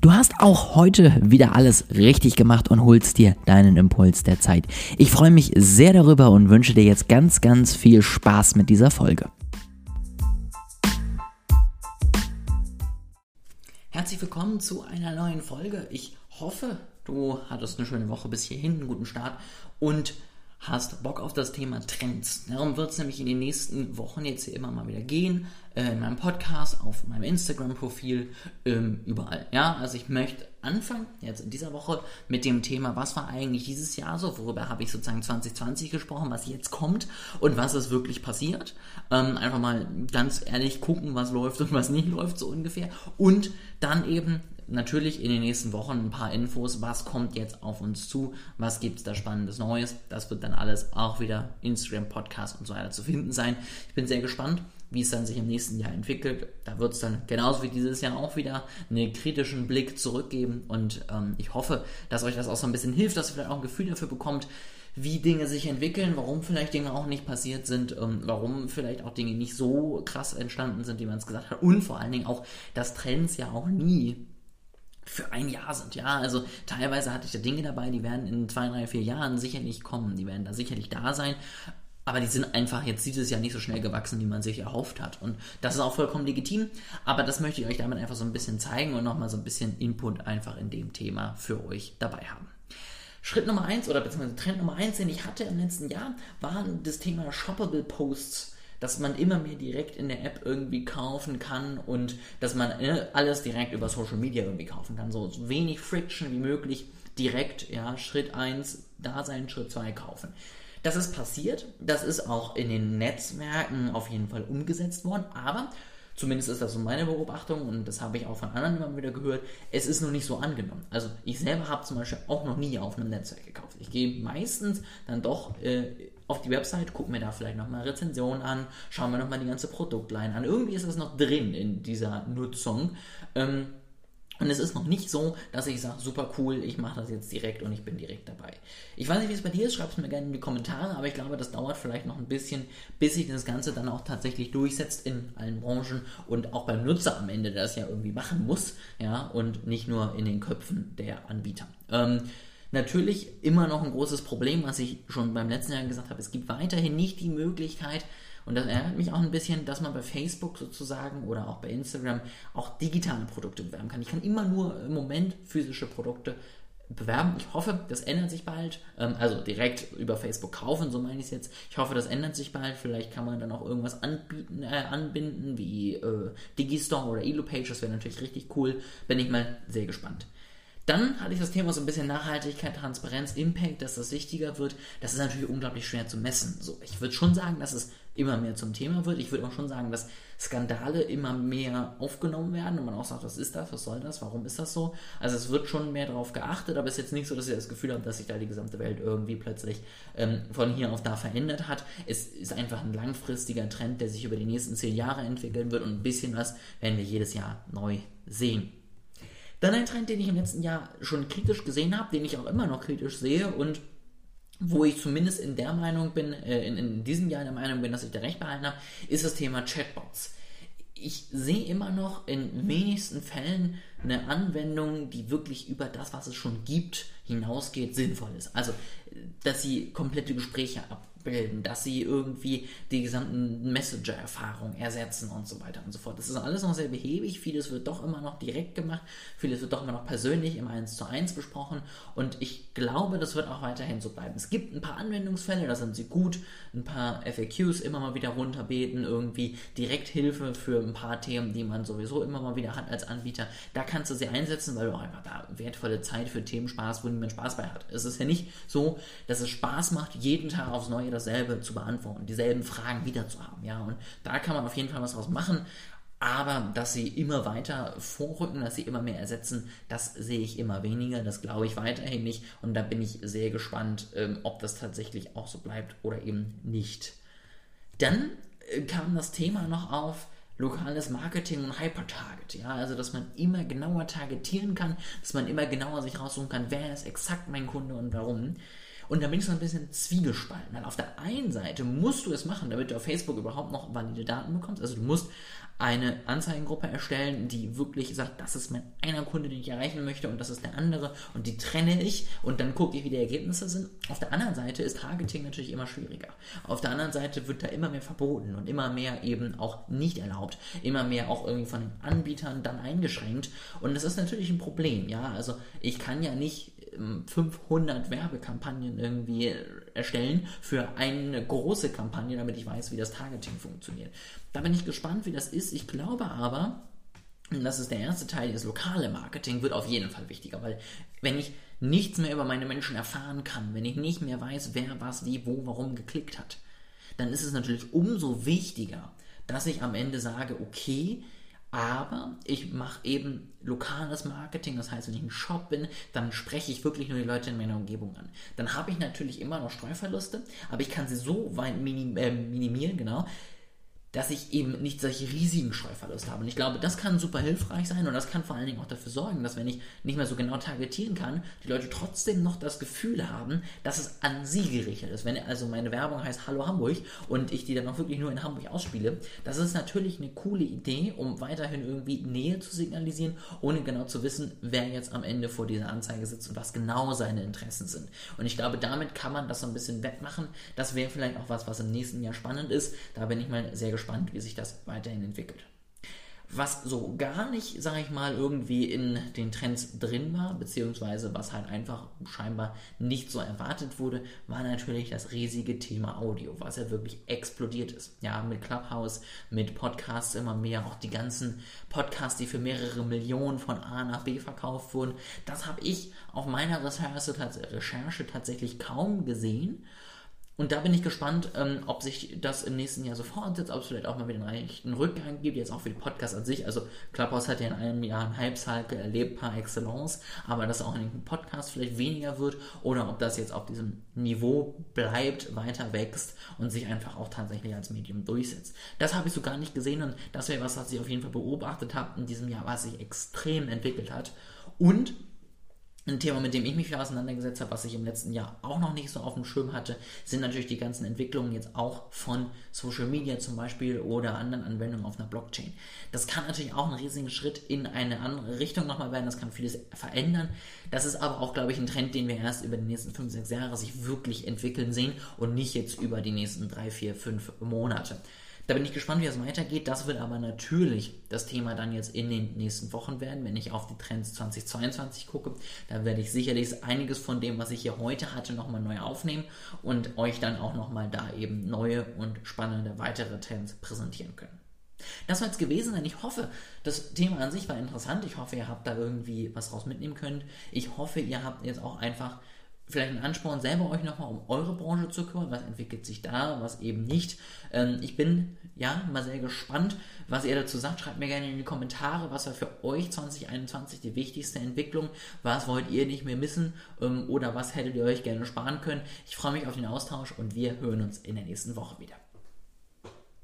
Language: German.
Du hast auch heute wieder alles richtig gemacht und holst dir deinen Impuls der Zeit. Ich freue mich sehr darüber und wünsche dir jetzt ganz, ganz viel Spaß mit dieser Folge. Herzlich willkommen zu einer neuen Folge. Ich hoffe, du hattest eine schöne Woche bis hierhin, einen guten Start und hast Bock auf das Thema Trends. Darum wird es nämlich in den nächsten Wochen jetzt hier immer mal wieder gehen. Äh, in meinem Podcast, auf meinem Instagram-Profil, ähm, überall. Ja, also ich möchte anfangen, jetzt in dieser Woche, mit dem Thema, was war eigentlich dieses Jahr so, worüber habe ich sozusagen 2020 gesprochen, was jetzt kommt und was ist wirklich passiert. Ähm, einfach mal ganz ehrlich gucken, was läuft und was nicht läuft, so ungefähr. Und dann eben natürlich in den nächsten Wochen ein paar Infos, was kommt jetzt auf uns zu, was gibt es da spannendes Neues. Das wird dann alles auch wieder Instagram, Podcast und so weiter zu finden sein. Ich bin sehr gespannt, wie es dann sich im nächsten Jahr entwickelt. Da wird es dann genauso wie dieses Jahr auch wieder einen kritischen Blick zurückgeben und ähm, ich hoffe, dass euch das auch so ein bisschen hilft, dass ihr vielleicht auch ein Gefühl dafür bekommt, wie Dinge sich entwickeln, warum vielleicht Dinge auch nicht passiert sind, ähm, warum vielleicht auch Dinge nicht so krass entstanden sind, wie man es gesagt hat und vor allen Dingen auch, dass Trends ja auch nie für ein Jahr sind. Ja, also teilweise hatte ich da Dinge dabei, die werden in zwei, drei, vier Jahren sicherlich kommen, die werden da sicherlich da sein. Aber die sind einfach jetzt dieses Jahr nicht so schnell gewachsen, wie man sich erhofft hat. Und das ist auch vollkommen legitim. Aber das möchte ich euch damit einfach so ein bisschen zeigen und nochmal so ein bisschen Input einfach in dem Thema für euch dabei haben. Schritt Nummer eins oder beziehungsweise Trend Nummer eins, den ich hatte im letzten Jahr, war das Thema Shoppable Posts dass man immer mehr direkt in der App irgendwie kaufen kann und dass man äh, alles direkt über Social Media irgendwie kaufen kann. So wenig Friction wie möglich direkt, ja, Schritt 1 da sein, Schritt 2 kaufen. Das ist passiert, das ist auch in den Netzwerken auf jeden Fall umgesetzt worden, aber Zumindest ist das so meine Beobachtung und das habe ich auch von anderen immer wieder gehört. Es ist noch nicht so angenommen. Also ich selber habe zum Beispiel auch noch nie auf einem Netzwerk gekauft. Ich gehe meistens dann doch äh, auf die Website, gucke mir da vielleicht nochmal Rezensionen an, schaue mir nochmal die ganze Produktline an. Irgendwie ist das noch drin in dieser Nutzung. Ähm, und es ist noch nicht so, dass ich sage, super cool, ich mache das jetzt direkt und ich bin direkt dabei. Ich weiß nicht, wie es bei dir ist, schreib es mir gerne in die Kommentare, aber ich glaube, das dauert vielleicht noch ein bisschen, bis sich das Ganze dann auch tatsächlich durchsetzt in allen Branchen und auch beim Nutzer am Ende, der das ja irgendwie machen muss, ja, und nicht nur in den Köpfen der Anbieter. Ähm, natürlich immer noch ein großes Problem, was ich schon beim letzten Jahr gesagt habe, es gibt weiterhin nicht die Möglichkeit, und das ärgert mich auch ein bisschen, dass man bei Facebook sozusagen oder auch bei Instagram auch digitale Produkte bewerben kann. Ich kann immer nur im Moment physische Produkte bewerben. Ich hoffe, das ändert sich bald. Ähm, also direkt über Facebook kaufen, so meine ich es jetzt. Ich hoffe, das ändert sich bald. Vielleicht kann man dann auch irgendwas anbieten, äh, anbinden, wie äh, Digistore oder Elopage. Das wäre natürlich richtig cool. Bin ich mal sehr gespannt. Dann hatte ich das Thema so ein bisschen Nachhaltigkeit, Transparenz, Impact, dass das wichtiger wird. Das ist natürlich unglaublich schwer zu messen. So, ich würde schon sagen, dass es immer mehr zum Thema wird. Ich würde auch schon sagen, dass Skandale immer mehr aufgenommen werden und man auch sagt, was ist das, was soll das, warum ist das so? Also es wird schon mehr darauf geachtet, aber es ist jetzt nicht so, dass ihr das Gefühl habt, dass sich da die gesamte Welt irgendwie plötzlich ähm, von hier auf da verändert hat. Es ist einfach ein langfristiger Trend, der sich über die nächsten zehn Jahre entwickeln wird und ein bisschen was werden wir jedes Jahr neu sehen. Dann ein Trend, den ich im letzten Jahr schon kritisch gesehen habe, den ich auch immer noch kritisch sehe und wo ich zumindest in der Meinung bin, äh, in, in diesem Jahr der Meinung bin, dass ich da recht behalten habe, ist das Thema Chatbots. Ich sehe immer noch in wenigsten Fällen eine Anwendung, die wirklich über das, was es schon gibt, hinausgeht, sinnvoll ist. Also, dass sie komplette Gespräche ab, abbilden, dass sie irgendwie die gesamten Messenger-Erfahrungen ersetzen und so weiter und so fort. Das ist alles noch sehr behäbig, vieles wird doch immer noch direkt gemacht, vieles wird doch immer noch persönlich im 1 zu 1 besprochen und ich glaube, das wird auch weiterhin so bleiben. Es gibt ein paar Anwendungsfälle, da sind sie gut, ein paar FAQs immer mal wieder runterbeten, irgendwie Direkthilfe für ein paar Themen, die man sowieso immer mal wieder hat als Anbieter. Da kannst du sie einsetzen, weil du auch einfach da wertvolle Zeit für Themen sparst, wo niemand Spaß bei hat. Es ist ja nicht so, dass es Spaß macht, jeden Tag aufs Neue dasselbe zu beantworten, dieselben Fragen wieder zu haben. Ja, und da kann man auf jeden Fall was draus machen. Aber dass sie immer weiter vorrücken, dass sie immer mehr ersetzen, das sehe ich immer weniger. Das glaube ich weiterhin nicht. Und da bin ich sehr gespannt, ähm, ob das tatsächlich auch so bleibt oder eben nicht. Dann äh, kam das Thema noch auf, lokales Marketing und Hypertarget. Ja, also dass man immer genauer targetieren kann, dass man immer genauer sich raussuchen kann, wer ist exakt mein Kunde und warum. Und da bin ich so ein bisschen zwiegespalten. Weil auf der einen Seite musst du es machen, damit du auf Facebook überhaupt noch valide Daten bekommst. Also du musst eine Anzeigengruppe erstellen, die wirklich sagt, das ist mein einer Kunde, den ich erreichen möchte und das ist der andere und die trenne ich und dann gucke ich, wie die Ergebnisse sind. Auf der anderen Seite ist Targeting natürlich immer schwieriger. Auf der anderen Seite wird da immer mehr verboten und immer mehr eben auch nicht erlaubt, immer mehr auch irgendwie von den Anbietern dann eingeschränkt und das ist natürlich ein Problem, ja, also ich kann ja nicht 500 Werbekampagnen irgendwie erstellen für eine große Kampagne, damit ich weiß, wie das Targeting funktioniert. Da bin ich gespannt, wie das ist. Ich glaube aber, und das ist der erste Teil, das lokale Marketing wird auf jeden Fall wichtiger, weil wenn ich nichts mehr über meine Menschen erfahren kann, wenn ich nicht mehr weiß, wer was, wie, wo, warum geklickt hat, dann ist es natürlich umso wichtiger, dass ich am Ende sage, okay, aber ich mache eben lokales Marketing, das heißt, wenn ich ein Shop bin, dann spreche ich wirklich nur die Leute in meiner Umgebung an. Dann habe ich natürlich immer noch Streuverluste, aber ich kann sie so weit minim äh, minimieren, genau, dass ich eben nicht solche riesigen Streuverluste habe. Und ich glaube, das kann super hilfreich sein und das kann vor allen Dingen auch dafür sorgen, dass wenn ich nicht mehr so genau targetieren kann, die Leute trotzdem noch das Gefühl haben, dass es an sie gerichtet ist. Wenn also meine Werbung heißt Hallo Hamburg und ich die dann auch wirklich nur in Hamburg ausspiele, das ist natürlich eine coole Idee, um weiterhin irgendwie Nähe zu signalisieren, ohne genau zu wissen, wer jetzt am Ende vor dieser Anzeige sitzt und was genau seine Interessen sind. Und ich glaube, damit kann man das so ein bisschen wettmachen. Das wäre vielleicht auch was, was im nächsten Jahr spannend ist. Da bin ich mal sehr gespannt gespannt, wie sich das weiterhin entwickelt. Was so gar nicht, sage ich mal, irgendwie in den Trends drin war, beziehungsweise was halt einfach scheinbar nicht so erwartet wurde, war natürlich das riesige Thema Audio, was ja wirklich explodiert ist. Ja, mit Clubhouse, mit Podcasts immer mehr, auch die ganzen Podcasts, die für mehrere Millionen von A nach B verkauft wurden. Das habe ich auf meiner Recherche tatsächlich kaum gesehen. Und da bin ich gespannt, ähm, ob sich das im nächsten Jahr so fortsetzt, ob es vielleicht auch mal wieder einen rechten Rückgang gibt, jetzt auch für den Podcast an sich. Also Clubhouse hat ja in einem Jahr einen Hype-Cycle erlebt par excellence, aber dass auch in den Podcast vielleicht weniger wird oder ob das jetzt auf diesem Niveau bleibt, weiter wächst und sich einfach auch tatsächlich als Medium durchsetzt. Das habe ich so gar nicht gesehen und das wäre was, was ich auf jeden Fall beobachtet habe in diesem Jahr, was sich extrem entwickelt hat. Und ein Thema, mit dem ich mich viel auseinandergesetzt habe, was ich im letzten Jahr auch noch nicht so auf dem Schirm hatte, sind natürlich die ganzen Entwicklungen jetzt auch von Social Media zum Beispiel oder anderen Anwendungen auf einer Blockchain. Das kann natürlich auch ein riesiger Schritt in eine andere Richtung nochmal werden, das kann vieles verändern. Das ist aber auch, glaube ich, ein Trend, den wir erst über die nächsten 5, 6 Jahre sich wirklich entwickeln sehen und nicht jetzt über die nächsten 3, 4, 5 Monate. Da bin ich gespannt, wie es weitergeht. Das wird aber natürlich das Thema dann jetzt in den nächsten Wochen werden, wenn ich auf die Trends 2022 gucke. Da werde ich sicherlich einiges von dem, was ich hier heute hatte, nochmal neu aufnehmen und euch dann auch nochmal da eben neue und spannende weitere Trends präsentieren können. Das soll es gewesen sein. Ich hoffe, das Thema an sich war interessant. Ich hoffe, ihr habt da irgendwie was raus mitnehmen können. Ich hoffe, ihr habt jetzt auch einfach vielleicht einen Ansporn, selber euch nochmal um eure Branche zu kümmern. Was entwickelt sich da, was eben nicht. Ähm, ich bin ja mal sehr gespannt, was ihr dazu sagt. Schreibt mir gerne in die Kommentare, was war für euch 2021 die wichtigste Entwicklung. Was wollt ihr nicht mehr missen ähm, oder was hättet ihr euch gerne sparen können. Ich freue mich auf den Austausch und wir hören uns in der nächsten Woche wieder.